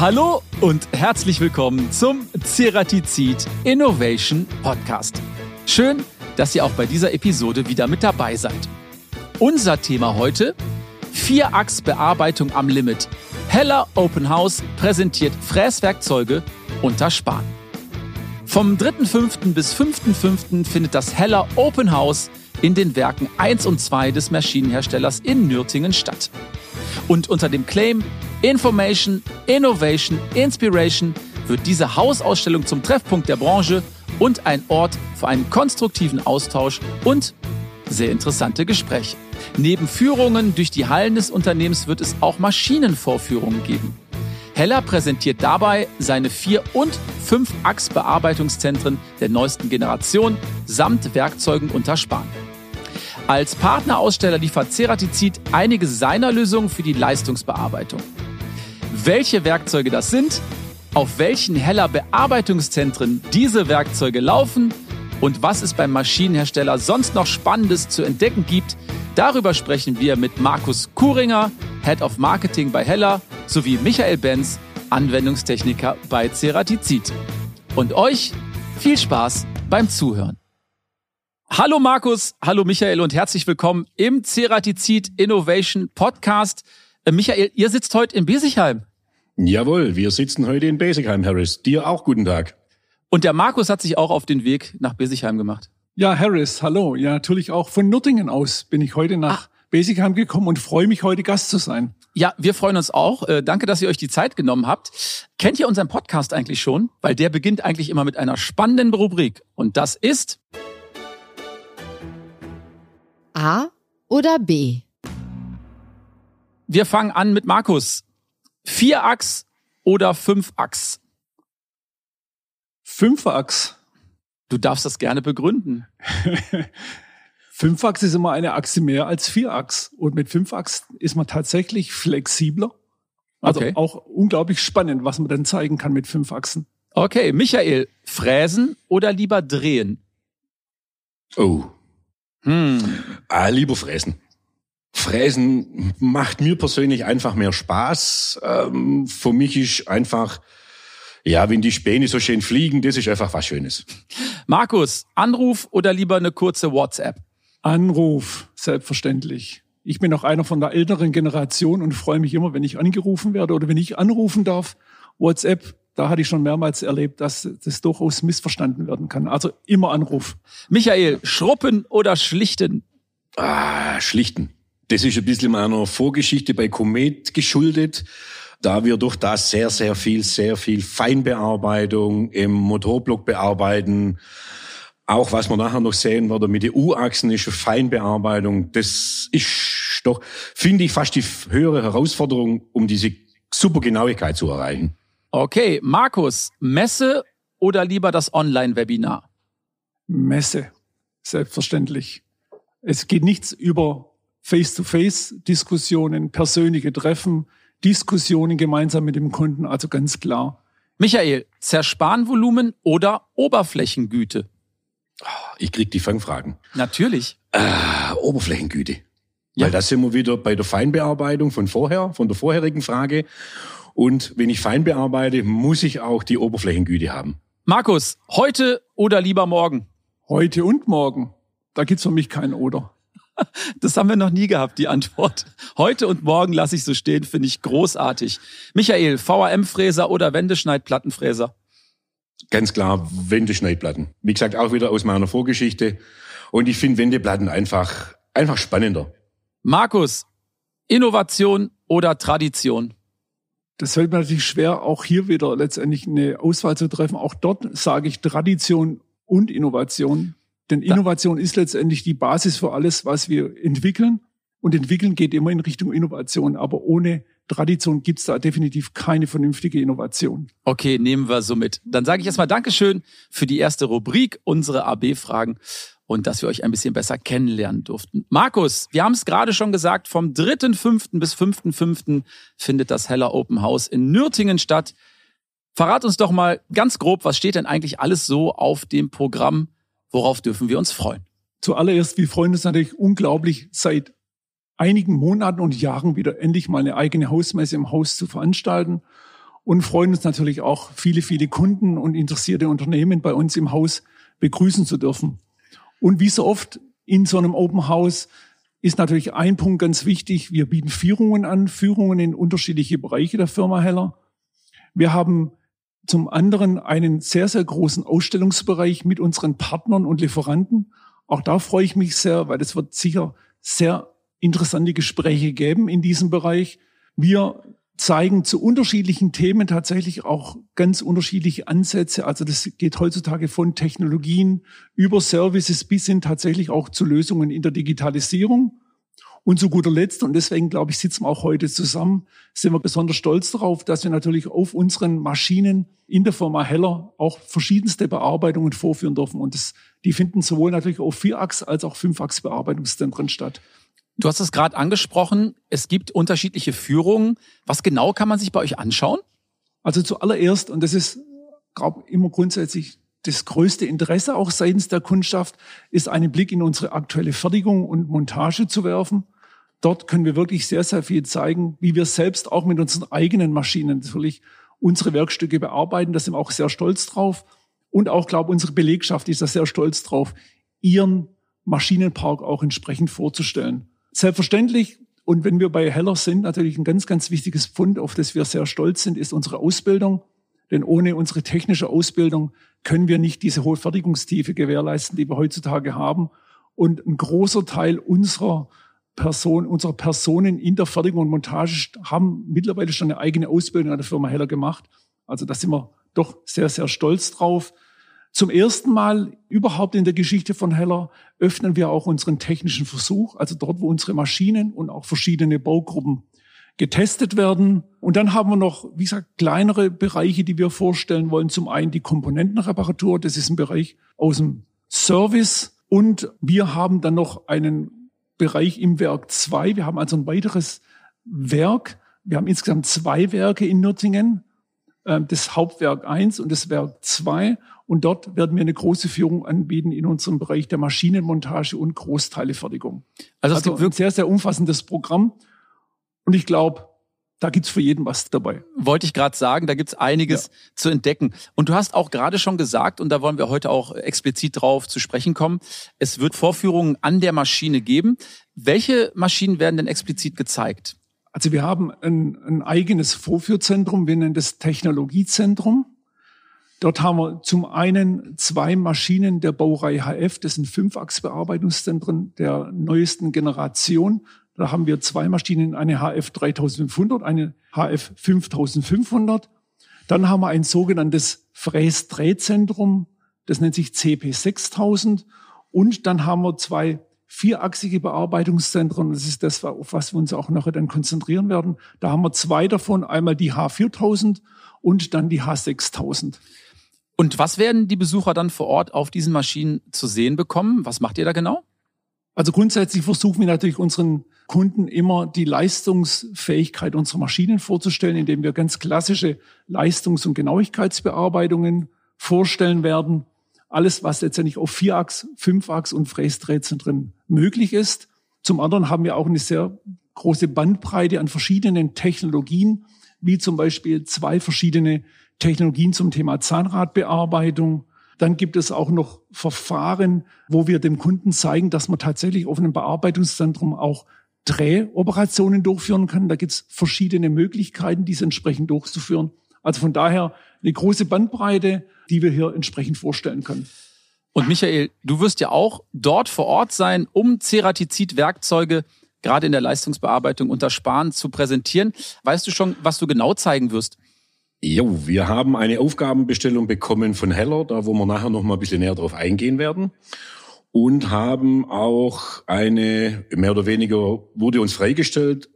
Hallo und herzlich willkommen zum Ceratizid Innovation Podcast. Schön, dass ihr auch bei dieser Episode wieder mit dabei seid. Unser Thema heute: Vierachsbearbeitung am Limit. Heller Open House präsentiert Fräswerkzeuge unter Sparen. Vom 3.5. bis 5.5. findet das Heller Open House in den Werken 1 und 2 des Maschinenherstellers in Nürtingen statt. Und unter dem Claim Information, Innovation, Inspiration wird diese Hausausstellung zum Treffpunkt der Branche und ein Ort für einen konstruktiven Austausch und sehr interessante Gespräche. Neben Führungen durch die Hallen des Unternehmens wird es auch Maschinenvorführungen geben. Heller präsentiert dabei seine vier und fünf Achsbearbeitungszentren der neuesten Generation samt Werkzeugen unter Sparen. Als Partneraussteller liefert Ceratizid einige seiner Lösungen für die Leistungsbearbeitung. Welche Werkzeuge das sind, auf welchen Heller Bearbeitungszentren diese Werkzeuge laufen und was es beim Maschinenhersteller sonst noch Spannendes zu entdecken gibt, darüber sprechen wir mit Markus Kuringer, Head of Marketing bei Heller, sowie Michael Benz, Anwendungstechniker bei Ceratizid. Und euch viel Spaß beim Zuhören. Hallo Markus, hallo Michael und herzlich willkommen im Ceratizid Innovation Podcast. Äh, Michael, ihr sitzt heute in Besigheim. Jawohl, wir sitzen heute in Besigheim, Harris. Dir auch guten Tag. Und der Markus hat sich auch auf den Weg nach Besigheim gemacht. Ja, Harris, hallo. Ja, natürlich auch von Nürtingen aus bin ich heute nach ah. Besigheim gekommen und freue mich, heute Gast zu sein. Ja, wir freuen uns auch. Äh, danke, dass ihr euch die Zeit genommen habt. Kennt ihr unseren Podcast eigentlich schon? Weil der beginnt eigentlich immer mit einer spannenden Rubrik. Und das ist A oder B? Wir fangen an mit Markus. Vierachs oder Fünfachs? Fünfachs. Du darfst das gerne begründen. Fünfachs ist immer eine Achse mehr als Vierachs. Und mit Fünfachs ist man tatsächlich flexibler. Also okay. auch unglaublich spannend, was man dann zeigen kann mit fünf Achsen. Okay, Michael, fräsen oder lieber drehen? Oh. Hm. Ah, lieber fräsen. Fräsen macht mir persönlich einfach mehr Spaß. Ähm, für mich ist einfach, ja, wenn die Späne so schön fliegen, das ist einfach was Schönes. Markus, Anruf oder lieber eine kurze WhatsApp? Anruf, selbstverständlich. Ich bin auch einer von der älteren Generation und freue mich immer, wenn ich angerufen werde oder wenn ich anrufen darf. WhatsApp, da hatte ich schon mehrmals erlebt, dass das durchaus missverstanden werden kann. Also immer Anruf. Michael, schruppen oder schlichten? Ah, schlichten. Das ist ein bisschen meiner Vorgeschichte bei Komet geschuldet, da wir durch das sehr, sehr viel, sehr viel Feinbearbeitung im Motorblock bearbeiten. Auch was wir nachher noch sehen werden mit den U-Achsen ist eine Feinbearbeitung. Das ist doch, finde ich, fast die höhere Herausforderung, um diese super Genauigkeit zu erreichen. Okay, Markus, Messe oder lieber das Online-Webinar? Messe, selbstverständlich. Es geht nichts über Face-to-Face-Diskussionen, persönliche Treffen, Diskussionen gemeinsam mit dem Kunden, also ganz klar. Michael, Zersparenvolumen oder Oberflächengüte? Ich krieg die Fangfragen. Natürlich. Äh, Oberflächengüte. Ja. Weil da sind wir wieder bei der Feinbearbeitung von vorher, von der vorherigen Frage. Und wenn ich fein bearbeite, muss ich auch die Oberflächengüte haben. Markus, heute oder lieber morgen? Heute und morgen. Da gibt's für mich kein Oder. Das haben wir noch nie gehabt, die Antwort. Heute und morgen lasse ich so stehen, finde ich großartig. Michael, VAM-Fräser oder Wendeschneidplattenfräser? Ganz klar Wendeschneidplatten. Wie gesagt, auch wieder aus meiner Vorgeschichte. Und ich finde Wendeplatten einfach, einfach spannender. Markus, Innovation oder Tradition? Das fällt mir natürlich schwer, auch hier wieder letztendlich eine Auswahl zu treffen. Auch dort sage ich Tradition und Innovation. Denn Innovation ist letztendlich die Basis für alles, was wir entwickeln. Und entwickeln geht immer in Richtung Innovation. Aber ohne Tradition gibt's da definitiv keine vernünftige Innovation. Okay, nehmen wir so mit. Dann sage ich erstmal Dankeschön für die erste Rubrik, unsere AB-Fragen und dass wir euch ein bisschen besser kennenlernen durften. Markus, wir haben es gerade schon gesagt, vom 3.5. bis 5.5. findet das Heller Open House in Nürtingen statt. Verrat uns doch mal ganz grob, was steht denn eigentlich alles so auf dem Programm Worauf dürfen wir uns freuen? Zuallererst, wir freuen uns natürlich unglaublich, seit einigen Monaten und Jahren wieder endlich mal eine eigene Hausmesse im Haus zu veranstalten. und freuen uns natürlich auch, viele, viele Kunden und interessierte Unternehmen bei uns im Haus begrüßen zu dürfen. Und wie so oft in so einem Open House ist natürlich ein Punkt ganz wichtig. Wir bieten Führungen an, Führungen in unterschiedliche Bereiche der Firma Heller. Wir haben zum anderen einen sehr, sehr großen Ausstellungsbereich mit unseren Partnern und Lieferanten. Auch da freue ich mich sehr, weil es wird sicher sehr interessante Gespräche geben in diesem Bereich. Wir zeigen zu unterschiedlichen Themen tatsächlich auch ganz unterschiedliche Ansätze. Also das geht heutzutage von Technologien über Services bis hin tatsächlich auch zu Lösungen in der Digitalisierung. Und zu guter Letzt, und deswegen glaube ich, sitzen wir auch heute zusammen, sind wir besonders stolz darauf, dass wir natürlich auf unseren Maschinen in der Firma Heller auch verschiedenste Bearbeitungen vorführen dürfen. Und das, die finden sowohl natürlich auf Vierachs- als auch Fünfachs-Bearbeitungszentren statt. Du hast es gerade angesprochen, es gibt unterschiedliche Führungen. Was genau kann man sich bei euch anschauen? Also zuallererst, und das ist, glaube immer grundsätzlich das größte Interesse auch seitens der Kundschaft, ist einen Blick in unsere aktuelle Fertigung und Montage zu werfen. Dort können wir wirklich sehr, sehr viel zeigen, wie wir selbst auch mit unseren eigenen Maschinen natürlich unsere Werkstücke bearbeiten. Da sind wir auch sehr stolz drauf. Und auch, glaube unsere Belegschaft ist da sehr stolz drauf, ihren Maschinenpark auch entsprechend vorzustellen. Selbstverständlich, und wenn wir bei Heller sind, natürlich ein ganz, ganz wichtiges Pfund, auf das wir sehr stolz sind, ist unsere Ausbildung. Denn ohne unsere technische Ausbildung können wir nicht diese hohe Fertigungstiefe gewährleisten, die wir heutzutage haben. Und ein großer Teil unserer Person, unserer Personen in der Fertigung und Montage haben mittlerweile schon eine eigene Ausbildung an der Firma Heller gemacht. Also da sind wir doch sehr, sehr stolz drauf. Zum ersten Mal überhaupt in der Geschichte von Heller öffnen wir auch unseren technischen Versuch, also dort, wo unsere Maschinen und auch verschiedene Baugruppen getestet werden. Und dann haben wir noch, wie gesagt, kleinere Bereiche, die wir vorstellen wollen. Zum einen die Komponentenreparatur, das ist ein Bereich aus dem Service. Und wir haben dann noch einen Bereich im Werk 2. Wir haben also ein weiteres Werk. Wir haben insgesamt zwei Werke in Nürtingen. Ähm, das Hauptwerk 1 und das Werk 2. Und dort werden wir eine große Führung anbieten in unserem Bereich der Maschinenmontage und Großteilefertigung. Also, es also gibt ein sehr, sehr umfassendes Programm. Und ich glaube, da gibt's für jeden was dabei. Wollte ich gerade sagen, da gibt's einiges ja. zu entdecken. Und du hast auch gerade schon gesagt, und da wollen wir heute auch explizit drauf zu sprechen kommen, es wird Vorführungen an der Maschine geben. Welche Maschinen werden denn explizit gezeigt? Also wir haben ein, ein eigenes Vorführzentrum, wir nennen das Technologiezentrum. Dort haben wir zum einen zwei Maschinen der Baureihe HF, das sind Fünfachsbearbeitungszentren der neuesten Generation. Da haben wir zwei Maschinen, eine HF 3500, eine HF 5500. Dann haben wir ein sogenanntes Fräsdrehzentrum, das nennt sich CP 6000. Und dann haben wir zwei vierachsige Bearbeitungszentren. Das ist das, auf was wir uns auch nachher dann konzentrieren werden. Da haben wir zwei davon, einmal die H4000 und dann die H6000. Und was werden die Besucher dann vor Ort auf diesen Maschinen zu sehen bekommen? Was macht ihr da genau? Also grundsätzlich versuchen wir natürlich unseren Kunden immer die Leistungsfähigkeit unserer Maschinen vorzustellen, indem wir ganz klassische Leistungs- und Genauigkeitsbearbeitungen vorstellen werden alles, was letztendlich auf Vierachs, Fünfachs und Fräsdrehzentren möglich ist. Zum anderen haben wir auch eine sehr große Bandbreite an verschiedenen Technologien, wie zum Beispiel zwei verschiedene Technologien zum Thema Zahnradbearbeitung. Dann gibt es auch noch Verfahren, wo wir dem Kunden zeigen, dass man tatsächlich auf einem Bearbeitungszentrum auch Drehoperationen durchführen kann. Da gibt es verschiedene Möglichkeiten, diese entsprechend durchzuführen. Also von daher eine große Bandbreite, die wir hier entsprechend vorstellen können. Und Michael, du wirst ja auch dort vor Ort sein, um Ceratizid-Werkzeuge gerade in der Leistungsbearbeitung unter Sparen zu präsentieren. Weißt du schon, was du genau zeigen wirst? Jo, wir haben eine Aufgabenbestellung bekommen von Heller, da wo wir nachher noch mal ein bisschen näher drauf eingehen werden. Und haben auch eine, mehr oder weniger wurde uns freigestellt,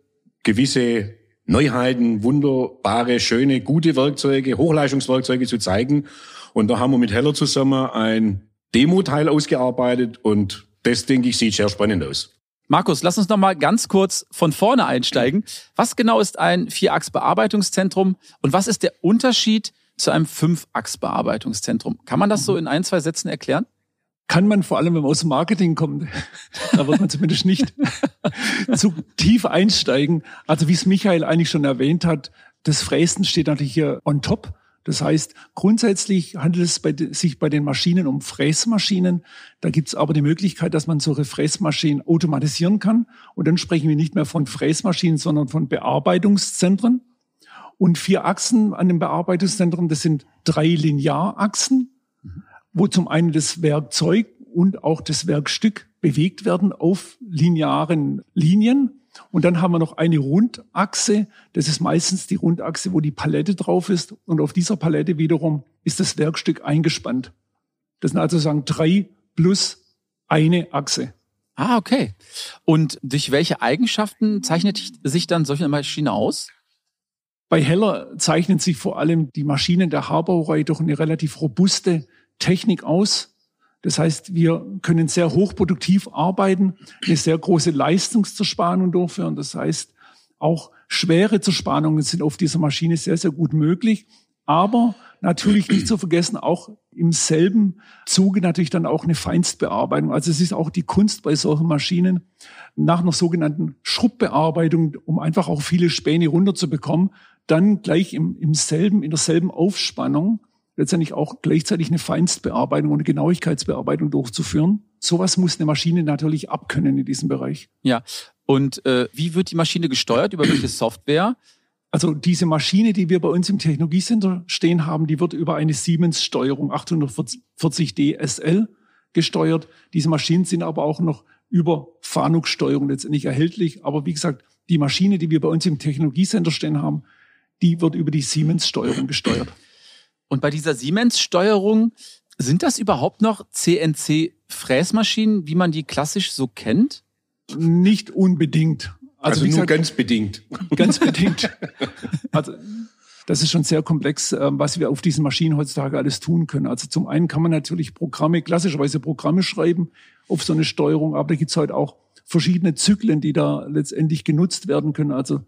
gewisse Neuheiten, wunderbare, schöne, gute Werkzeuge, Hochleistungswerkzeuge zu zeigen. Und da haben wir mit Heller zusammen ein Demo-Teil ausgearbeitet und das, denke ich, sieht sehr spannend aus. Markus, lass uns noch mal ganz kurz von vorne einsteigen. Was genau ist ein Vierachs-Bearbeitungszentrum und was ist der Unterschied zu einem Fünfachs-Bearbeitungszentrum? Kann man das so in ein, zwei Sätzen erklären? Kann man vor allem, wenn man aus dem Marketing kommt, da wird man zumindest nicht zu tief einsteigen. Also wie es Michael eigentlich schon erwähnt hat, Das Fräsen steht natürlich hier on top. Das heißt, grundsätzlich handelt es bei, sich bei den Maschinen um Fräsmaschinen. Da gibt es aber die Möglichkeit, dass man solche Fräsmaschinen automatisieren kann. Und dann sprechen wir nicht mehr von Fräsmaschinen, sondern von Bearbeitungszentren. Und vier Achsen an dem Bearbeitungszentrum, das sind drei Linearachsen, wo zum einen das Werkzeug und auch das Werkstück bewegt werden auf linearen Linien. Und dann haben wir noch eine Rundachse. Das ist meistens die Rundachse, wo die Palette drauf ist. Und auf dieser Palette wiederum ist das Werkstück eingespannt. Das sind also sagen drei plus eine Achse. Ah, okay. Und durch welche Eigenschaften zeichnet sich dann solche Maschine aus? Bei Heller zeichnen sich vor allem die Maschinen der Haarbauerei durch eine relativ robuste Technik aus. Das heißt, wir können sehr hochproduktiv arbeiten, eine sehr große Leistungszerspannung durchführen. Das heißt, auch schwere Zerspannungen sind auf dieser Maschine sehr, sehr gut möglich. Aber natürlich nicht zu vergessen, auch im selben Zuge natürlich dann auch eine Feinstbearbeitung. Also es ist auch die Kunst bei solchen Maschinen nach einer sogenannten Schrubbbearbeitung, um einfach auch viele Späne runterzubekommen, dann gleich im, im selben, in derselben Aufspannung letztendlich auch gleichzeitig eine Feinstbearbeitung und eine Genauigkeitsbearbeitung durchzuführen. Sowas muss eine Maschine natürlich abkönnen in diesem Bereich. Ja. Und äh, wie wird die Maschine gesteuert? Über welche Software? Also diese Maschine, die wir bei uns im Technologiecenter stehen haben, die wird über eine Siemens-Steuerung 840D SL gesteuert. Diese Maschinen sind aber auch noch über Fanuc-Steuerung letztendlich erhältlich. Aber wie gesagt, die Maschine, die wir bei uns im Technologiecenter stehen haben, die wird über die Siemens-Steuerung gesteuert. Und bei dieser Siemens-Steuerung, sind das überhaupt noch CNC-Fräsmaschinen, wie man die klassisch so kennt? Nicht unbedingt. Also, also nur gesagt, ganz bedingt. Ganz bedingt. Also das ist schon sehr komplex, ähm, was wir auf diesen Maschinen heutzutage alles tun können. Also zum einen kann man natürlich Programme, klassischerweise Programme schreiben auf so eine Steuerung, aber da gibt es heute auch verschiedene Zyklen, die da letztendlich genutzt werden können. Also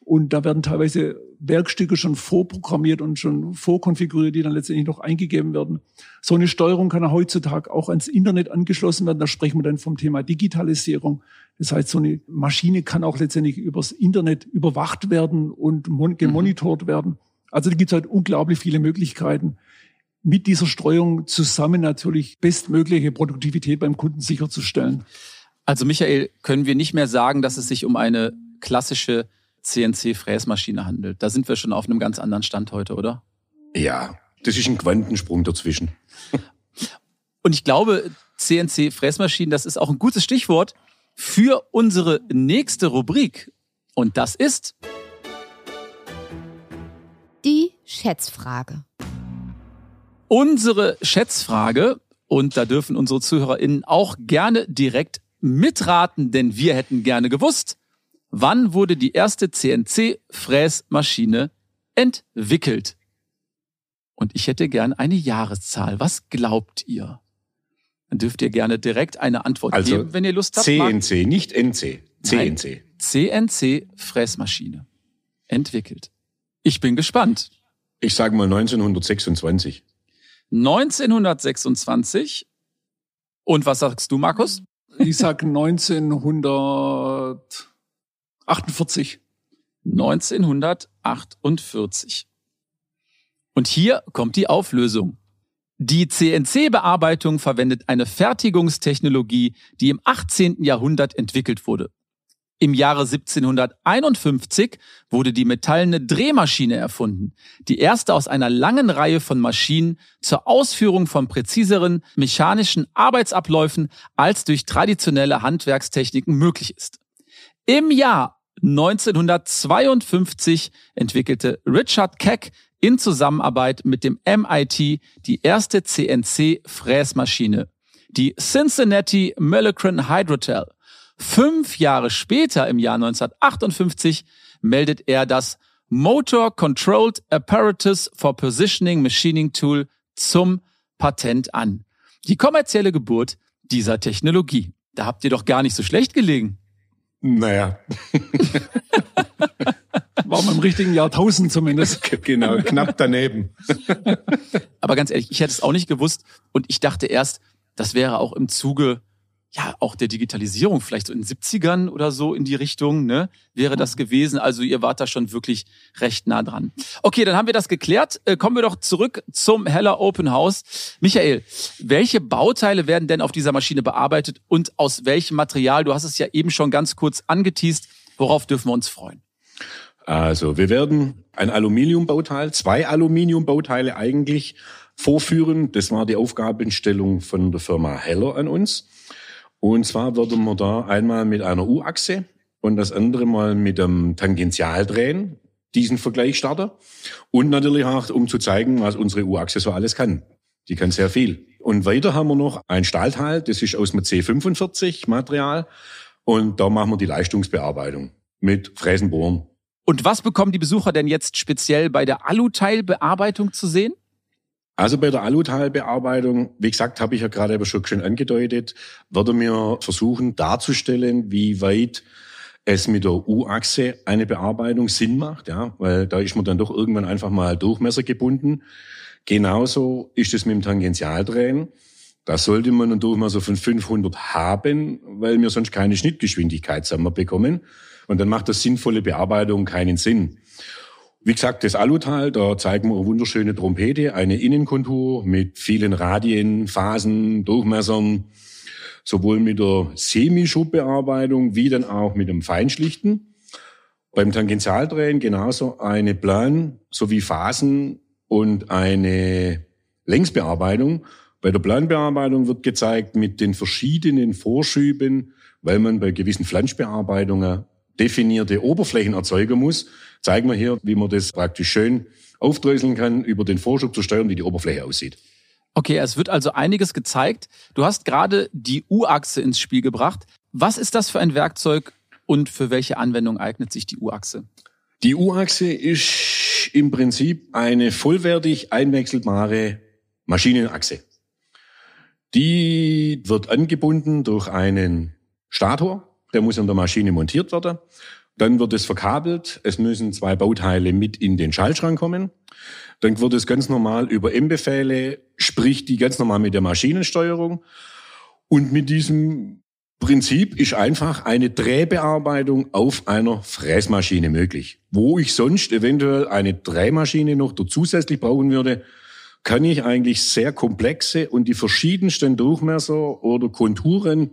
und da werden teilweise Werkstücke schon vorprogrammiert und schon vorkonfiguriert, die dann letztendlich noch eingegeben werden. So eine Steuerung kann heutzutage auch ans Internet angeschlossen werden. Da sprechen wir dann vom Thema Digitalisierung. Das heißt, so eine Maschine kann auch letztendlich übers Internet überwacht werden und mhm. gemonitort mhm. werden. Also da gibt es halt unglaublich viele Möglichkeiten, mit dieser Steuerung zusammen natürlich bestmögliche Produktivität beim Kunden sicherzustellen. Also Michael, können wir nicht mehr sagen, dass es sich um eine klassische CNC-Fräsmaschine handelt. Da sind wir schon auf einem ganz anderen Stand heute, oder? Ja, das ist ein Quantensprung dazwischen. Und ich glaube, CNC-Fräsmaschinen, das ist auch ein gutes Stichwort für unsere nächste Rubrik. Und das ist die Schätzfrage. Unsere Schätzfrage, und da dürfen unsere ZuhörerInnen auch gerne direkt mitraten, denn wir hätten gerne gewusst, Wann wurde die erste CNC-Fräsmaschine entwickelt? Und ich hätte gern eine Jahreszahl. Was glaubt ihr? Dann dürft ihr gerne direkt eine Antwort also geben, wenn ihr Lust habt. CNC, Marc. nicht NC. CNC. CNC-Fräsmaschine. Entwickelt. Ich bin gespannt. Ich sage mal 1926. 1926. Und was sagst du, Markus? Ich sag 1900. 48. 1948. Und hier kommt die Auflösung. Die CNC-Bearbeitung verwendet eine Fertigungstechnologie, die im 18. Jahrhundert entwickelt wurde. Im Jahre 1751 wurde die metallene Drehmaschine erfunden, die erste aus einer langen Reihe von Maschinen zur Ausführung von präziseren mechanischen Arbeitsabläufen als durch traditionelle Handwerkstechniken möglich ist. Im Jahr 1952 entwickelte Richard Keck in Zusammenarbeit mit dem MIT die erste CNC-Fräsmaschine, die Cincinnati Millicron Hydrotel. Fünf Jahre später, im Jahr 1958, meldet er das Motor Controlled Apparatus for Positioning Machining Tool zum Patent an. Die kommerzielle Geburt dieser Technologie. Da habt ihr doch gar nicht so schlecht gelegen. Naja. War man im richtigen Jahrtausend zumindest. Genau, knapp daneben. Aber ganz ehrlich, ich hätte es auch nicht gewusst und ich dachte erst, das wäre auch im Zuge ja, auch der Digitalisierung, vielleicht so in den 70ern oder so in die Richtung, ne, wäre das gewesen. Also ihr wart da schon wirklich recht nah dran. Okay, dann haben wir das geklärt. Äh, kommen wir doch zurück zum Heller Open House. Michael, welche Bauteile werden denn auf dieser Maschine bearbeitet und aus welchem Material? Du hast es ja eben schon ganz kurz angeteased. Worauf dürfen wir uns freuen? Also, wir werden ein Aluminiumbauteil, zwei Aluminiumbauteile eigentlich vorführen. Das war die Aufgabenstellung von der Firma Heller an uns. Und zwar würden wir da einmal mit einer U-Achse und das andere mal mit einem Tangentialdrehen diesen Vergleich starten. Und natürlich auch, um zu zeigen, was unsere U-Achse so alles kann. Die kann sehr viel. Und weiter haben wir noch ein Stahlteil, das ist aus dem C45 Material. Und da machen wir die Leistungsbearbeitung mit Fräsenbohren. Und was bekommen die Besucher denn jetzt speziell bei der Aluteilbearbeitung zu sehen? Also bei der Alutalbearbeitung, wie gesagt, habe ich ja gerade aber schon schön angedeutet, würde mir versuchen darzustellen, wie weit es mit der U-Achse eine Bearbeitung Sinn macht, ja, weil da ist man dann doch irgendwann einfach mal Durchmesser gebunden. Genauso ist es mit dem Tangentialdrehen. Da sollte man einen Durchmesser von 500 haben, weil wir sonst keine Schnittgeschwindigkeit bekommen. Und dann macht das sinnvolle Bearbeitung keinen Sinn. Wie gesagt, das Alutal, da zeigen wir eine wunderschöne Trompete, eine Innenkontur mit vielen Radien, Phasen, Durchmessern, sowohl mit der Semischubbearbeitung wie dann auch mit dem Feinschlichten. Beim Tangentialdrehen genauso eine Plan sowie Phasen und eine Längsbearbeitung. Bei der Planbearbeitung wird gezeigt mit den verschiedenen Vorschüben, weil man bei gewissen Flanschbearbeitungen definierte Oberflächen erzeugen muss, zeigen wir hier, wie man das praktisch schön aufdröseln kann, über den Vorschub zu steuern, wie die Oberfläche aussieht. Okay, es wird also einiges gezeigt. Du hast gerade die U-Achse ins Spiel gebracht. Was ist das für ein Werkzeug und für welche Anwendung eignet sich die U-Achse? Die U-Achse ist im Prinzip eine vollwertig einwechselbare Maschinenachse. Die wird angebunden durch einen Stator, der muss an der Maschine montiert werden. Dann wird es verkabelt. Es müssen zwei Bauteile mit in den Schaltschrank kommen. Dann wird es ganz normal über M-Befehle, sprich die ganz normal mit der Maschinensteuerung. Und mit diesem Prinzip ist einfach eine Drehbearbeitung auf einer Fräsmaschine möglich. Wo ich sonst eventuell eine Drehmaschine noch zusätzlich brauchen würde, kann ich eigentlich sehr komplexe und die verschiedensten Durchmesser oder Konturen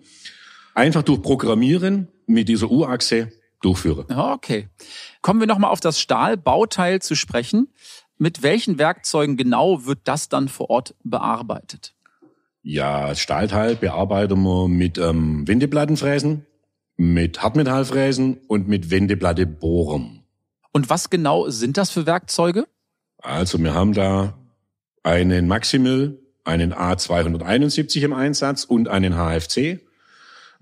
einfach durch Programmieren mit dieser U-Achse durchführe. Okay. Kommen wir nochmal auf das Stahlbauteil zu sprechen. Mit welchen Werkzeugen genau wird das dann vor Ort bearbeitet? Ja, das Stahlteil bearbeiten wir mit ähm, Wendeplattenfräsen, mit Hartmetallfräsen und mit Wendeplattebohren. Und was genau sind das für Werkzeuge? Also wir haben da einen Maximal, einen A271 im Einsatz und einen HFC.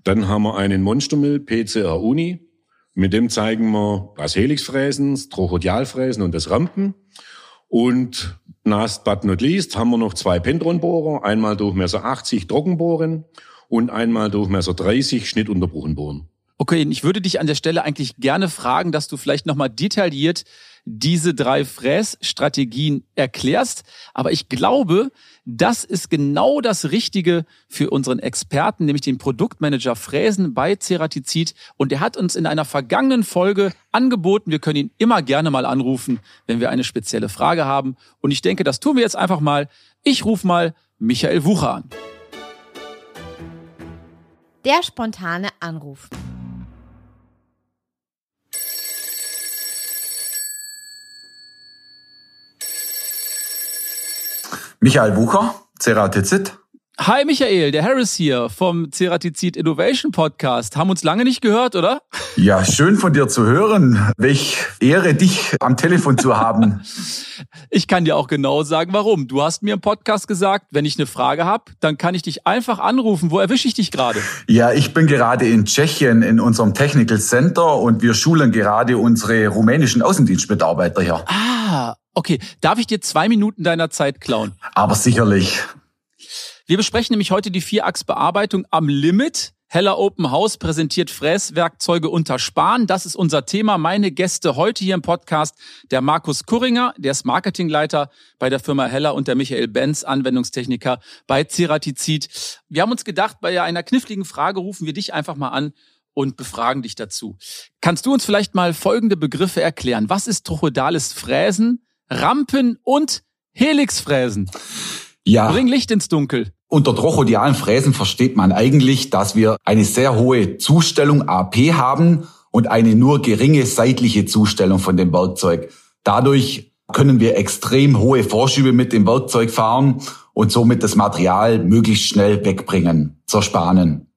Dann haben wir einen Monstermill PCR Uni. Mit dem zeigen wir das Helixfräsen, das Trochodialfräsen und das Rampen. Und last but not least haben wir noch zwei Pentronbohrer, einmal Durchmesser 80 Trockenbohren und einmal Durchmesser 30 Schnittunterbrochen. Okay, ich würde dich an der Stelle eigentlich gerne fragen, dass du vielleicht nochmal detailliert diese drei Frässtrategien erklärst. Aber ich glaube, das ist genau das Richtige für unseren Experten, nämlich den Produktmanager Fräsen bei Ceratizid. Und der hat uns in einer vergangenen Folge angeboten, wir können ihn immer gerne mal anrufen, wenn wir eine spezielle Frage haben. Und ich denke, das tun wir jetzt einfach mal. Ich rufe mal Michael Wucher an. Der spontane Anruf. Michael Wucher, Ceratizid. Hi Michael, der Harris hier vom Ceratizid Innovation Podcast. Haben uns lange nicht gehört, oder? Ja, schön von dir zu hören. Welch Ehre, dich am Telefon zu haben. Ich kann dir auch genau sagen, warum. Du hast mir im Podcast gesagt, wenn ich eine Frage habe, dann kann ich dich einfach anrufen. Wo erwische ich dich gerade? Ja, ich bin gerade in Tschechien in unserem Technical Center und wir schulen gerade unsere rumänischen Außendienstmitarbeiter hier. Ah, Okay, darf ich dir zwei Minuten deiner Zeit klauen? Aber sicherlich. Wir besprechen nämlich heute die Vierachsbearbeitung am Limit. Heller Open House präsentiert Fräswerkzeuge unter Sparen. Das ist unser Thema. Meine Gäste heute hier im Podcast, der Markus Kurringer, der ist Marketingleiter bei der Firma Heller und der Michael Benz, Anwendungstechniker bei Ceratizid. Wir haben uns gedacht, bei einer kniffligen Frage rufen wir dich einfach mal an und befragen dich dazu. Kannst du uns vielleicht mal folgende Begriffe erklären? Was ist trochodales Fräsen, Rampen und Helixfräsen? Ja. Bring Licht ins Dunkel. Unter trochodialen Fräsen versteht man eigentlich, dass wir eine sehr hohe Zustellung AP haben und eine nur geringe seitliche Zustellung von dem Werkzeug. Dadurch können wir extrem hohe Vorschübe mit dem Werkzeug fahren und somit das Material möglichst schnell wegbringen, zerspanen.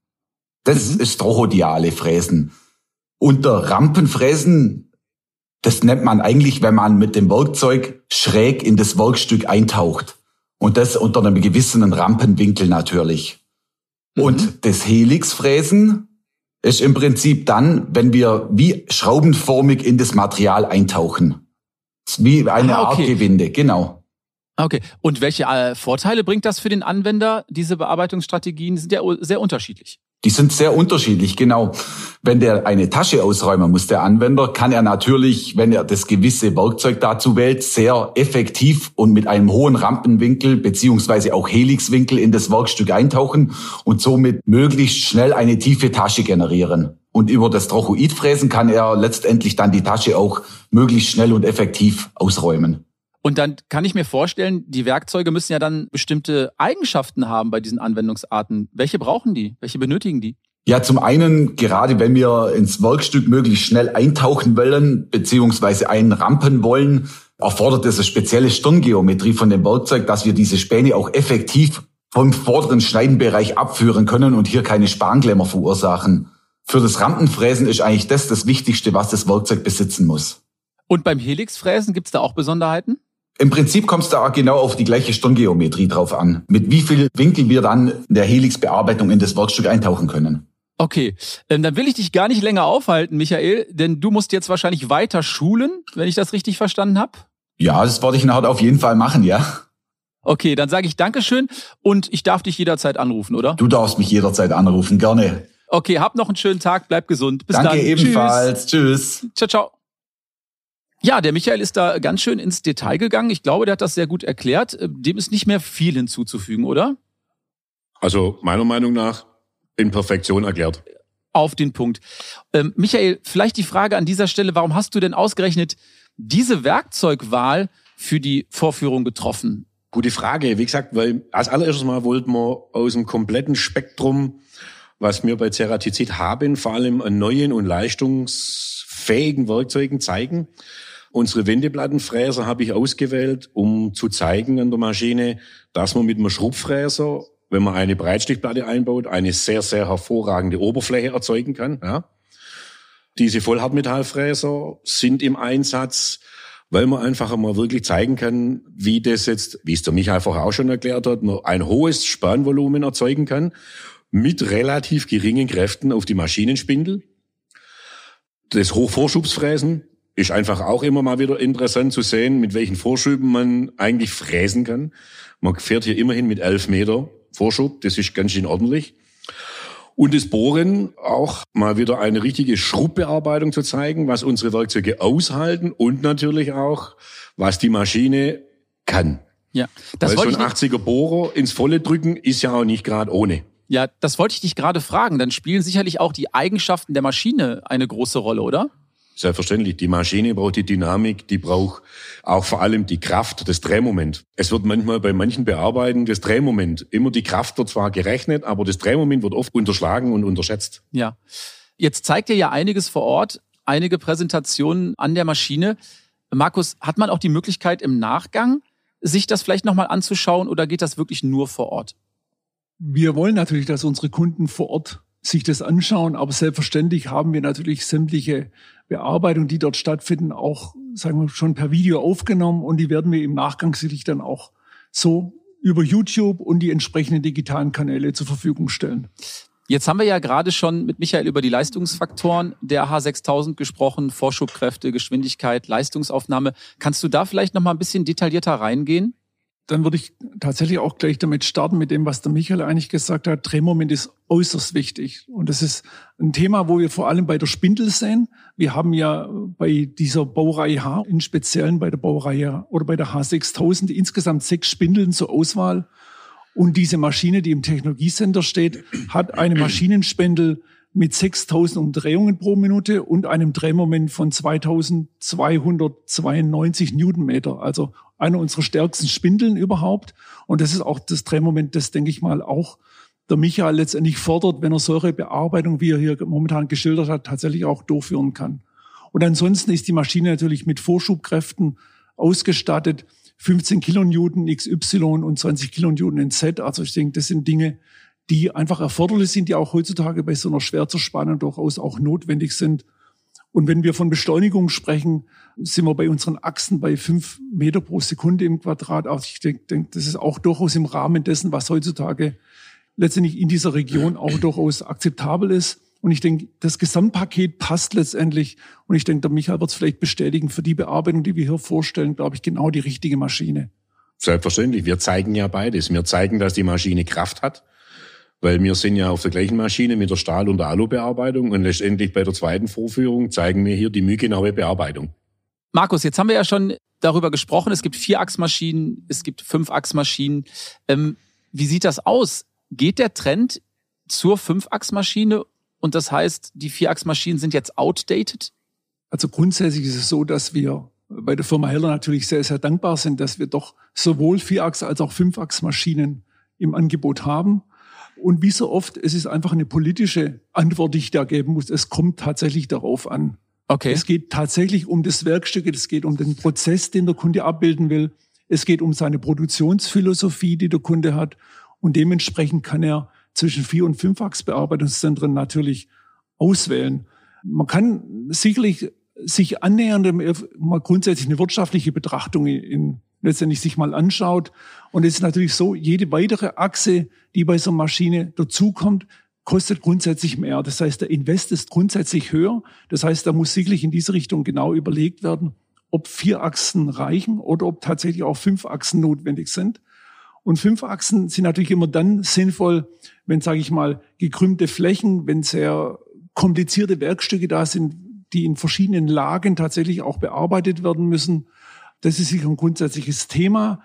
Das mhm. ist trochodiale Fräsen. Unter Rampenfräsen, das nennt man eigentlich, wenn man mit dem Werkzeug schräg in das Werkstück eintaucht. Und das unter einem gewissen Rampenwinkel natürlich. Mhm. Und das Helixfräsen ist im Prinzip dann, wenn wir wie schraubenformig in das Material eintauchen. Wie eine ah, okay. Art Gewinde, genau. Okay. Und welche äh, Vorteile bringt das für den Anwender? Diese Bearbeitungsstrategien sind ja sehr unterschiedlich. Die sind sehr unterschiedlich, genau. Wenn der eine Tasche ausräumen muss, der Anwender, kann er natürlich, wenn er das gewisse Werkzeug dazu wählt, sehr effektiv und mit einem hohen Rampenwinkel beziehungsweise auch Helixwinkel in das Werkstück eintauchen und somit möglichst schnell eine tiefe Tasche generieren. Und über das Trochoidfräsen kann er letztendlich dann die Tasche auch möglichst schnell und effektiv ausräumen. Und dann kann ich mir vorstellen, die Werkzeuge müssen ja dann bestimmte Eigenschaften haben bei diesen Anwendungsarten. Welche brauchen die? Welche benötigen die? Ja, zum einen, gerade wenn wir ins Werkstück möglichst schnell eintauchen wollen, beziehungsweise einrampen wollen, erfordert es eine spezielle Stirngeometrie von dem Werkzeug, dass wir diese Späne auch effektiv vom vorderen Schneidenbereich abführen können und hier keine Spanglämmer verursachen. Für das Rampenfräsen ist eigentlich das das Wichtigste, was das Werkzeug besitzen muss. Und beim Helixfräsen gibt's da auch Besonderheiten? Im Prinzip kommt es da genau auf die gleiche Stirngeometrie drauf an, mit wie viel Winkel wir dann in der Helixbearbeitung in das Werkstück eintauchen können. Okay, ähm, dann will ich dich gar nicht länger aufhalten, Michael, denn du musst jetzt wahrscheinlich weiter schulen, wenn ich das richtig verstanden habe. Ja, das werde ich nachher auf jeden Fall machen, ja. Okay, dann sage ich Dankeschön und ich darf dich jederzeit anrufen, oder? Du darfst mich jederzeit anrufen, gerne. Okay, hab noch einen schönen Tag, bleib gesund. Bis Danke dann. Danke ebenfalls. Tschüss. Tschüss. Ciao, ciao. Ja, der Michael ist da ganz schön ins Detail gegangen. Ich glaube, der hat das sehr gut erklärt. Äh, dem ist nicht mehr viel hinzuzufügen, oder? Also meiner Meinung nach in Perfektion erklärt. Auf den Punkt. Ähm, Michael, vielleicht die Frage an dieser Stelle, warum hast du denn ausgerechnet diese Werkzeugwahl für die Vorführung getroffen? Gute Frage. Wie gesagt, weil als allererstes Mal wollten wir aus dem kompletten Spektrum, was wir bei Ceratizid haben, vor allem einen neuen und leistungsfähigen Werkzeugen zeigen. Unsere Wendeplattenfräser habe ich ausgewählt, um zu zeigen an der Maschine, dass man mit einem Schrubfräser, wenn man eine Breitstichplatte einbaut, eine sehr, sehr hervorragende Oberfläche erzeugen kann. Ja. Diese Vollhartmetallfräser sind im Einsatz, weil man einfach einmal wirklich zeigen kann, wie das jetzt, wie es der Michael vorher auch schon erklärt hat, ein hohes Spannvolumen erzeugen kann mit relativ geringen Kräften auf die Maschinenspindel. Das Hochvorschubsfräsen ist einfach auch immer mal wieder interessant zu sehen, mit welchen Vorschüben man eigentlich fräsen kann. Man fährt hier immerhin mit elf Meter Vorschub, das ist ganz schön ordentlich. Und das Bohren auch mal wieder eine richtige Schrubbbearbeitung zu zeigen, was unsere Werkzeuge aushalten und natürlich auch, was die Maschine kann. Ja, das Weil so ein 80er Bohrer ins Volle drücken ist ja auch nicht gerade ohne. Ja, das wollte ich dich gerade fragen. Dann spielen sicherlich auch die Eigenschaften der Maschine eine große Rolle, oder? Selbstverständlich. Die Maschine braucht die Dynamik, die braucht auch vor allem die Kraft, das Drehmoment. Es wird manchmal bei manchen Bearbeiten das Drehmoment, immer die Kraft wird zwar gerechnet, aber das Drehmoment wird oft unterschlagen und unterschätzt. Ja. Jetzt zeigt ihr ja einiges vor Ort, einige Präsentationen an der Maschine. Markus, hat man auch die Möglichkeit im Nachgang, sich das vielleicht nochmal anzuschauen oder geht das wirklich nur vor Ort? Wir wollen natürlich, dass unsere Kunden vor Ort sich das anschauen. Aber selbstverständlich haben wir natürlich sämtliche Bearbeitungen, die dort stattfinden, auch, sagen wir, schon per Video aufgenommen und die werden wir im Nachgang sicherlich dann auch so über YouTube und die entsprechenden digitalen Kanäle zur Verfügung stellen. Jetzt haben wir ja gerade schon mit Michael über die Leistungsfaktoren der H6000 gesprochen, Vorschubkräfte, Geschwindigkeit, Leistungsaufnahme. Kannst du da vielleicht noch mal ein bisschen detaillierter reingehen? Dann würde ich tatsächlich auch gleich damit starten, mit dem, was der Michael eigentlich gesagt hat. Drehmoment ist äußerst wichtig. Und das ist ein Thema, wo wir vor allem bei der Spindel sehen. Wir haben ja bei dieser Baureihe H, in Speziellen bei der Baureihe oder bei der H6000, insgesamt sechs Spindeln zur Auswahl. Und diese Maschine, die im Technologiecenter steht, hat eine Maschinenspendel mit 6000 Umdrehungen pro Minute und einem Drehmoment von 2292 Newtonmeter. Also einer unserer stärksten Spindeln überhaupt. Und das ist auch das Drehmoment, das, denke ich mal, auch der Michael letztendlich fordert, wenn er solche Bearbeitung, wie er hier momentan geschildert hat, tatsächlich auch durchführen kann. Und ansonsten ist die Maschine natürlich mit Vorschubkräften ausgestattet. 15 Kilonewton XY und 20 Kilonewton in Z. Also ich denke, das sind Dinge, die einfach erforderlich sind, die auch heutzutage bei so einer schwer zu spannen durchaus auch notwendig sind. Und wenn wir von Beschleunigung sprechen, sind wir bei unseren Achsen bei fünf Meter pro Sekunde im Quadrat. Also ich denke, denk, das ist auch durchaus im Rahmen dessen, was heutzutage letztendlich in dieser Region auch durchaus akzeptabel ist. Und ich denke, das Gesamtpaket passt letztendlich. Und ich denke, der Michael wird es vielleicht bestätigen, für die Bearbeitung, die wir hier vorstellen, glaube ich, genau die richtige Maschine. Selbstverständlich. Wir zeigen ja beides. Wir zeigen, dass die Maschine Kraft hat weil wir sind ja auf der gleichen Maschine mit der Stahl- und der Alu-Bearbeitung und letztendlich bei der zweiten Vorführung zeigen wir hier die mühgenaue Bearbeitung. Markus, jetzt haben wir ja schon darüber gesprochen, es gibt Vierachsmaschinen, es gibt Fünfachsmaschinen. Ähm, wie sieht das aus? Geht der Trend zur Fünfachsmaschine und das heißt, die Vierachsmaschinen sind jetzt outdated? Also grundsätzlich ist es so, dass wir bei der Firma Heller natürlich sehr, sehr dankbar sind, dass wir doch sowohl Vierachs- als auch Fünfachsmaschinen im Angebot haben. Und wie so oft, es ist einfach eine politische Antwort, die ich da geben muss. Es kommt tatsächlich darauf an. Okay. Es geht tatsächlich um das Werkstück, es geht um den Prozess, den der Kunde abbilden will. Es geht um seine Produktionsphilosophie, die der Kunde hat. Und dementsprechend kann er zwischen vier und fünf Achsbearbeitungszentren natürlich auswählen. Man kann sicherlich sich annähern, mal grundsätzlich eine wirtschaftliche Betrachtung in, letztendlich sich mal anschaut. Und es ist natürlich so, jede weitere Achse, die bei so einer Maschine dazukommt, kostet grundsätzlich mehr. Das heißt, der Invest ist grundsätzlich höher. Das heißt, da muss sicherlich in diese Richtung genau überlegt werden, ob vier Achsen reichen oder ob tatsächlich auch fünf Achsen notwendig sind. Und fünf Achsen sind natürlich immer dann sinnvoll, wenn, sage ich mal, gekrümmte Flächen, wenn sehr komplizierte Werkstücke da sind, die in verschiedenen Lagen tatsächlich auch bearbeitet werden müssen. Das ist sicher ein grundsätzliches Thema.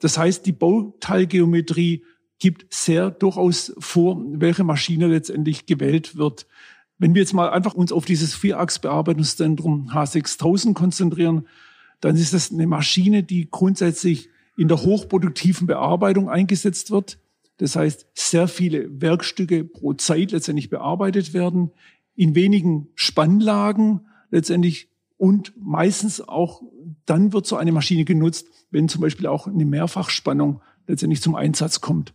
Das heißt, die Bauteilgeometrie gibt sehr durchaus vor, welche Maschine letztendlich gewählt wird. Wenn wir jetzt mal einfach uns auf dieses Vierachs-Bearbeitungszentrum H6000 konzentrieren, dann ist das eine Maschine, die grundsätzlich in der hochproduktiven Bearbeitung eingesetzt wird. Das heißt, sehr viele Werkstücke pro Zeit letztendlich bearbeitet werden, in wenigen Spannlagen letztendlich und meistens auch dann wird so eine Maschine genutzt, wenn zum Beispiel auch eine Mehrfachspannung letztendlich zum Einsatz kommt.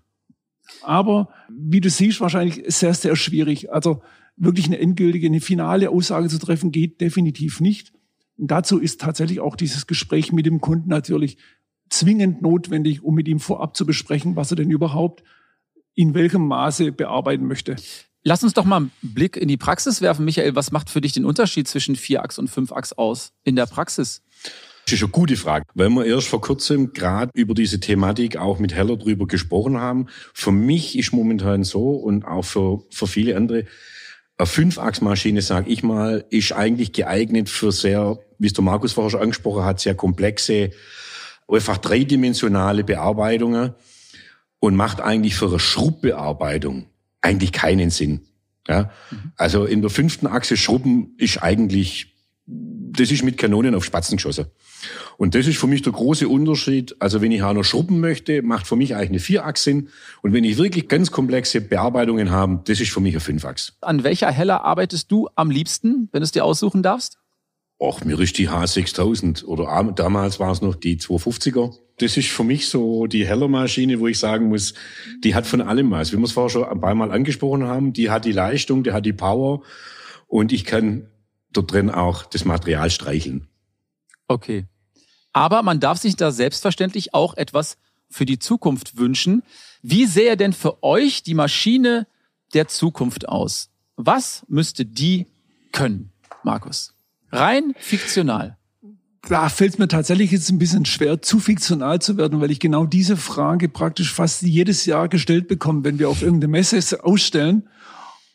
Aber wie du siehst, wahrscheinlich sehr, sehr schwierig. Also wirklich eine endgültige, eine finale Aussage zu treffen, geht definitiv nicht. Und dazu ist tatsächlich auch dieses Gespräch mit dem Kunden natürlich zwingend notwendig, um mit ihm vorab zu besprechen, was er denn überhaupt in welchem Maße bearbeiten möchte. Lass uns doch mal einen Blick in die Praxis werfen. Michael, was macht für dich den Unterschied zwischen Vierachs und Fünfachs aus in der Praxis? Das ist eine gute Frage, weil wir erst vor kurzem gerade über diese Thematik auch mit Heller drüber gesprochen haben. Für mich ist momentan so und auch für, für viele andere, eine Fünfachsmaschine, sage ich mal, ist eigentlich geeignet für sehr, wie es der Markus vorher schon angesprochen hat, sehr komplexe, einfach dreidimensionale Bearbeitungen und macht eigentlich für eine Schrubbbearbeitung eigentlich keinen Sinn. Ja? Mhm. Also in der fünften Achse Schrubben ist eigentlich, das ist mit Kanonen auf Spatzen geschossen. Und das ist für mich der große Unterschied. Also wenn ich auch noch schrubben möchte, macht für mich eigentlich eine Vierachs Sinn. Und wenn ich wirklich ganz komplexe Bearbeitungen habe, das ist für mich eine Fünfachs. An welcher Heller arbeitest du am liebsten, wenn du es dir aussuchen darfst? Och, mir ist die H6000 oder damals war es noch die 250er. Das ist für mich so die Heller-Maschine, wo ich sagen muss, die hat von allem was. Wie wir es vorher schon ein paar Mal angesprochen haben, die hat die Leistung, die hat die Power und ich kann dort drin auch das Material streicheln. Okay. Aber man darf sich da selbstverständlich auch etwas für die Zukunft wünschen. Wie sähe denn für euch die Maschine der Zukunft aus? Was müsste die können, Markus? Rein fiktional. da fällt es mir tatsächlich jetzt ein bisschen schwer, zu fiktional zu werden, weil ich genau diese Frage praktisch fast jedes Jahr gestellt bekomme, wenn wir auf irgendeine Messe ausstellen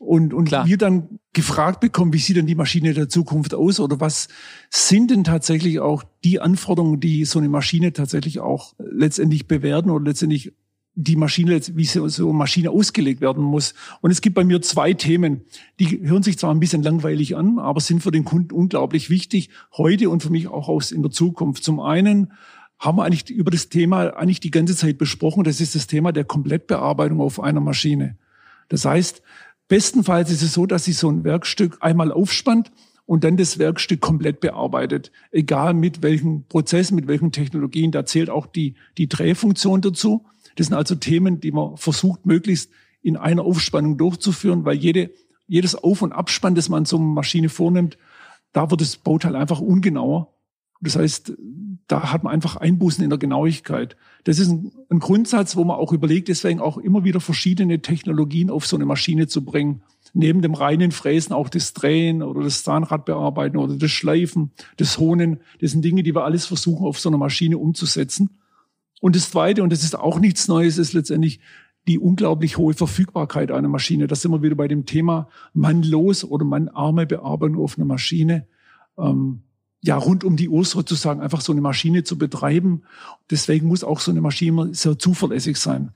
und, und wir dann gefragt bekommen, wie sieht denn die Maschine der Zukunft aus oder was sind denn tatsächlich auch die Anforderungen, die so eine Maschine tatsächlich auch letztendlich bewerten oder letztendlich die Maschine, wie so, so eine Maschine ausgelegt werden muss. Und es gibt bei mir zwei Themen, die hören sich zwar ein bisschen langweilig an, aber sind für den Kunden unglaublich wichtig, heute und für mich auch aus in der Zukunft. Zum einen haben wir eigentlich über das Thema eigentlich die ganze Zeit besprochen. Das ist das Thema der Komplettbearbeitung auf einer Maschine. Das heißt, bestenfalls ist es so, dass sich so ein Werkstück einmal aufspannt und dann das Werkstück komplett bearbeitet. Egal mit welchen Prozessen, mit welchen Technologien, da zählt auch die, die Drehfunktion dazu. Das sind also Themen, die man versucht, möglichst in einer Aufspannung durchzuführen, weil jede, jedes Auf- und Abspann, das man so einer Maschine vornimmt, da wird das Bauteil einfach ungenauer. Das heißt, da hat man einfach Einbußen in der Genauigkeit. Das ist ein, ein, Grundsatz, wo man auch überlegt, deswegen auch immer wieder verschiedene Technologien auf so eine Maschine zu bringen. Neben dem reinen Fräsen auch das Drehen oder das Zahnradbearbeiten oder das Schleifen, das Honen. Das sind Dinge, die wir alles versuchen, auf so einer Maschine umzusetzen. Und das Zweite, und das ist auch nichts Neues, ist letztendlich die unglaublich hohe Verfügbarkeit einer Maschine. Das sind wir wieder bei dem Thema mannlos oder mannarme Bearbeitung auf einer Maschine. Ähm, ja, rund um die Uhr sozusagen einfach so eine Maschine zu betreiben. Deswegen muss auch so eine Maschine sehr zuverlässig sein.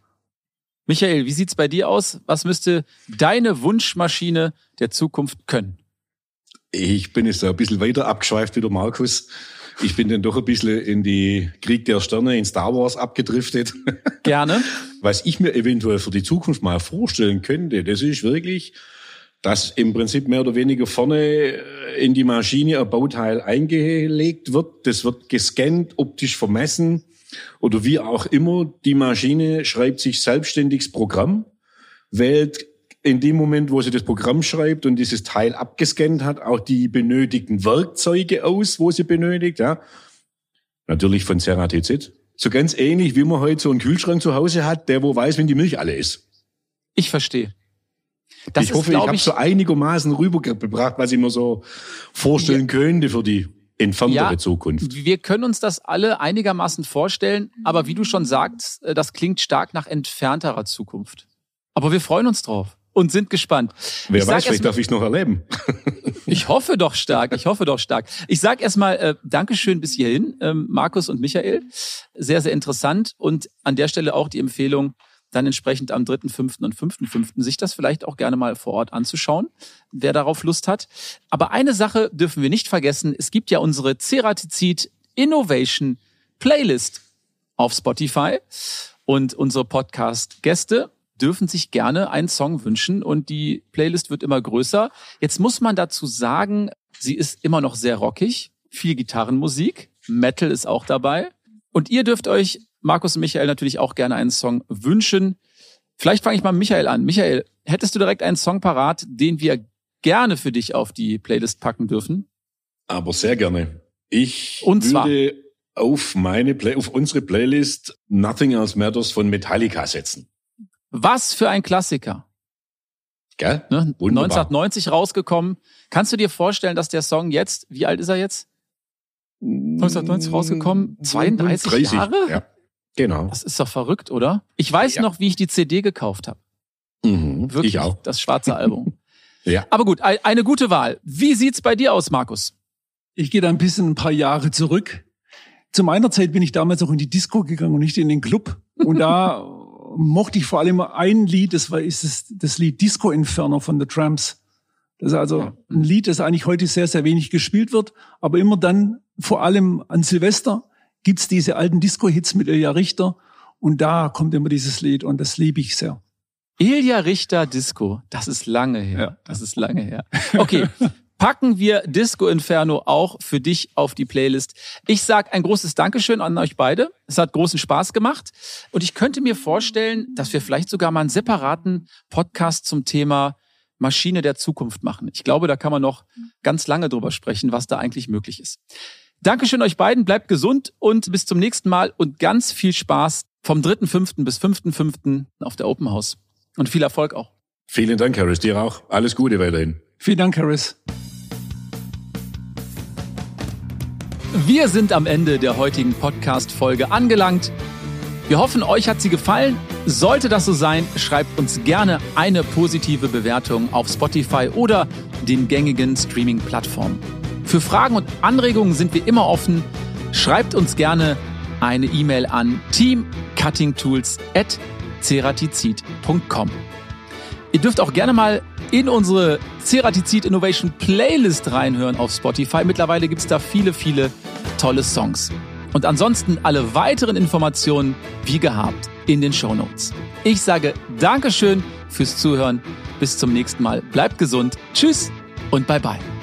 Michael, wie sieht's bei dir aus? Was müsste deine Wunschmaschine der Zukunft können? Ich bin jetzt ein bisschen weiter abgeschweift wie der Markus. Ich bin dann doch ein bisschen in die Krieg der Sterne in Star Wars abgedriftet. Gerne. Was ich mir eventuell für die Zukunft mal vorstellen könnte, das ist wirklich, dass im Prinzip mehr oder weniger vorne in die Maschine ein Bauteil eingelegt wird. Das wird gescannt, optisch vermessen oder wie auch immer. Die Maschine schreibt sich selbstständiges Programm, wählt in dem Moment, wo sie das Programm schreibt und dieses Teil abgescannt hat, auch die benötigten Werkzeuge aus, wo sie benötigt, ja. Natürlich von Serra. So ganz ähnlich, wie man heute so einen Kühlschrank zu Hause hat, der wo weiß, wenn die Milch alle ist. Ich verstehe. Das ich ist, hoffe, ich habe so einigermaßen rübergebracht, was ich mir so vorstellen ja. könnte für die entferntere ja, Zukunft. Wir können uns das alle einigermaßen vorstellen, aber wie du schon sagst, äh, das klingt stark nach entfernterer Zukunft. Aber wir freuen uns drauf und sind gespannt. Wer ich weiß, vielleicht darf ich noch erleben. ich hoffe doch stark, ich hoffe doch stark. Ich sage erstmal äh, Dankeschön bis hierhin, ähm, Markus und Michael. Sehr, sehr interessant und an der Stelle auch die Empfehlung, dann entsprechend am 3.5. und 5.5. sich das vielleicht auch gerne mal vor Ort anzuschauen, wer darauf Lust hat. Aber eine Sache dürfen wir nicht vergessen, es gibt ja unsere Ceratizid Innovation Playlist auf Spotify und unsere Podcast-Gäste dürfen sich gerne einen Song wünschen und die Playlist wird immer größer. Jetzt muss man dazu sagen, sie ist immer noch sehr rockig, viel Gitarrenmusik, Metal ist auch dabei. Und ihr dürft euch, Markus und Michael, natürlich auch gerne einen Song wünschen. Vielleicht fange ich mal mit Michael an. Michael, hättest du direkt einen Song parat, den wir gerne für dich auf die Playlist packen dürfen? Aber sehr gerne. Ich und würde auf meine Play auf unsere Playlist Nothing Else Matters von Metallica setzen. Was für ein Klassiker. Gell? Ne? 1990 rausgekommen. Kannst du dir vorstellen, dass der Song jetzt, wie alt ist er jetzt? 1990 rausgekommen, 32 30, Jahre? Ja, genau. Das ist doch verrückt, oder? Ich weiß ja. noch, wie ich die CD gekauft habe. Mhm, Wirklich, ich auch. Das schwarze Album. ja. Aber gut, eine gute Wahl. Wie sieht's bei dir aus, Markus? Ich gehe da ein bisschen ein paar Jahre zurück. Zu meiner Zeit bin ich damals auch in die Disco gegangen und nicht in den Club. Und da mochte ich vor allem ein Lied, das war ist das, das Lied Disco Inferno von The Tramps. Das ist also ein Lied, das eigentlich heute sehr, sehr wenig gespielt wird, aber immer dann, vor allem an Silvester, gibt's diese alten Disco-Hits mit Ilja Richter und da kommt immer dieses Lied und das liebe ich sehr. Ilja Richter Disco, das ist lange her. Ja. Das ist lange her. Okay, packen wir Disco Inferno auch für dich auf die Playlist. Ich sag ein großes Dankeschön an euch beide. Es hat großen Spaß gemacht. Und ich könnte mir vorstellen, dass wir vielleicht sogar mal einen separaten Podcast zum Thema Maschine der Zukunft machen. Ich glaube, da kann man noch ganz lange drüber sprechen, was da eigentlich möglich ist. Dankeschön euch beiden, bleibt gesund und bis zum nächsten Mal und ganz viel Spaß vom 3.5. bis 5.5. auf der Open House. Und viel Erfolg auch. Vielen Dank, Harris. Dir auch. Alles Gute weiterhin. Vielen Dank, Harris. Wir sind am Ende der heutigen Podcast-Folge angelangt. Wir hoffen, euch hat sie gefallen. Sollte das so sein, schreibt uns gerne eine positive Bewertung auf Spotify oder den gängigen Streaming-Plattformen. Für Fragen und Anregungen sind wir immer offen. Schreibt uns gerne eine E-Mail an teamcuttingtools.ceratizid.com. Ihr dürft auch gerne mal in unsere Ceratizid Innovation Playlist reinhören auf Spotify. Mittlerweile gibt es da viele, viele tolle Songs. Und ansonsten alle weiteren Informationen, wie gehabt, in den Show Notes. Ich sage Dankeschön fürs Zuhören. Bis zum nächsten Mal. Bleibt gesund. Tschüss und bye bye.